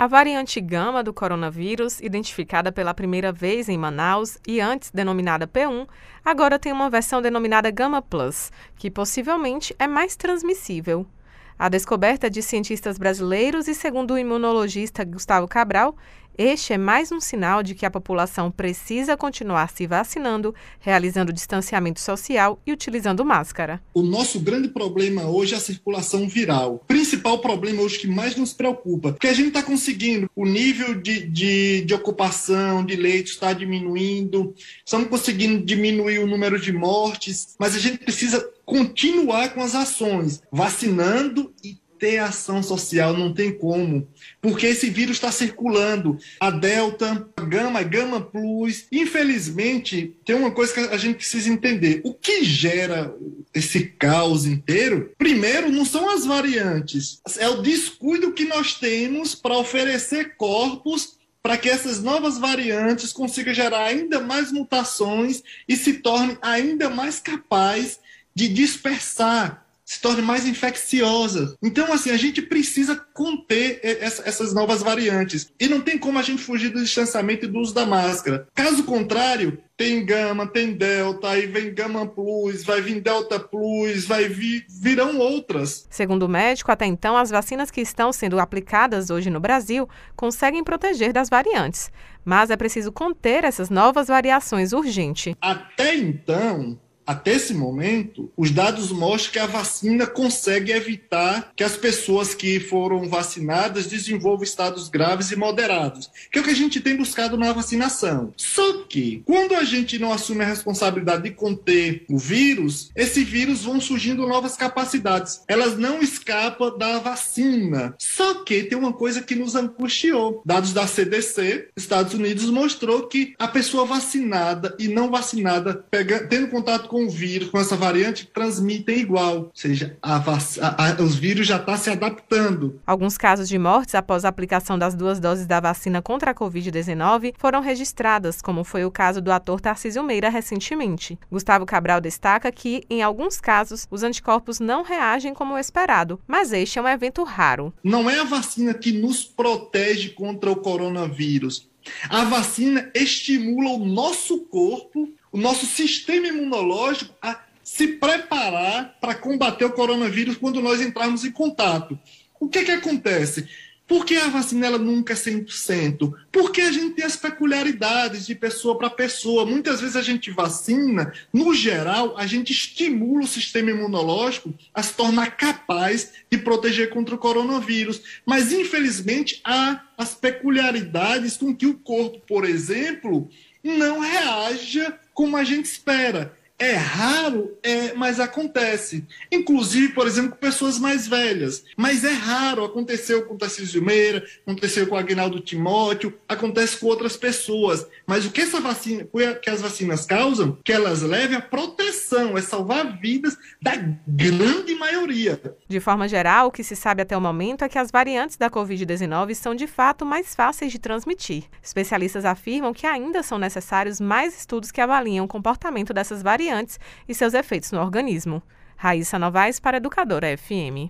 A variante gama do coronavírus, identificada pela primeira vez em Manaus e antes denominada P1, agora tem uma versão denominada Gama Plus, que possivelmente é mais transmissível. A descoberta de cientistas brasileiros e, segundo o imunologista Gustavo Cabral, este é mais um sinal de que a população precisa continuar se vacinando, realizando distanciamento social e utilizando máscara. O nosso grande problema hoje é a circulação viral. Principal problema hoje que mais nos preocupa, porque a gente está conseguindo, o nível de, de, de ocupação de leitos está diminuindo, estamos conseguindo diminuir o número de mortes, mas a gente precisa continuar com as ações, vacinando e ter ação social, não tem como, porque esse vírus está circulando. A Delta, a Gama, a Gama Plus. Infelizmente, tem uma coisa que a gente precisa entender: o que gera esse caos inteiro, primeiro, não são as variantes, é o descuido que nós temos para oferecer corpos para que essas novas variantes consigam gerar ainda mais mutações e se tornem ainda mais capazes de dispersar se torne mais infecciosa. Então, assim, a gente precisa conter essas novas variantes. E não tem como a gente fugir do distanciamento e do uso da máscara. Caso contrário, tem gama, tem delta, aí vem gama plus, vai vir delta plus, vai vir, virão outras. Segundo o médico, até então as vacinas que estão sendo aplicadas hoje no Brasil conseguem proteger das variantes, mas é preciso conter essas novas variações urgente. Até então, até esse momento, os dados mostram que a vacina consegue evitar que as pessoas que foram vacinadas desenvolvam estados graves e moderados, que é o que a gente tem buscado na vacinação. Só que, quando a gente não assume a responsabilidade de conter o vírus, esse vírus vão surgindo novas capacidades. Elas não escapam da vacina. Só que tem uma coisa que nos angustiou. Dados da CDC, Estados Unidos mostrou que a pessoa vacinada e não vacinada, pega, tendo contato com com o vírus, com essa variante, transmitem igual. Ou seja, a a, a, os vírus já estão tá se adaptando. Alguns casos de mortes após a aplicação das duas doses da vacina contra a Covid-19 foram registradas, como foi o caso do ator Tarcísio Meira recentemente. Gustavo Cabral destaca que, em alguns casos, os anticorpos não reagem como esperado, mas este é um evento raro. Não é a vacina que nos protege contra o coronavírus. A vacina estimula o nosso corpo o nosso sistema imunológico a se preparar para combater o coronavírus quando nós entrarmos em contato. O que, que acontece? Por que a vacina ela nunca é 100%? Porque a gente tem as peculiaridades de pessoa para pessoa. Muitas vezes a gente vacina, no geral, a gente estimula o sistema imunológico a se tornar capaz de proteger contra o coronavírus. Mas, infelizmente, há as peculiaridades com que o corpo, por exemplo, não reaja como a gente espera. É raro, é, mas acontece. Inclusive, por exemplo, com pessoas mais velhas. Mas é raro. Aconteceu com o Tarcísio Meira, aconteceu com o Agnaldo Timóteo, acontece com outras pessoas. Mas o que essa vacina, que as vacinas causam, que elas levem a proteção, é salvar vidas da grande maioria. De forma geral, o que se sabe até o momento é que as variantes da Covid-19 são de fato mais fáceis de transmitir. Especialistas afirmam que ainda são necessários mais estudos que avaliam o comportamento dessas variantes e seus efeitos no organismo. Raíssa Novaes para Educadora FM.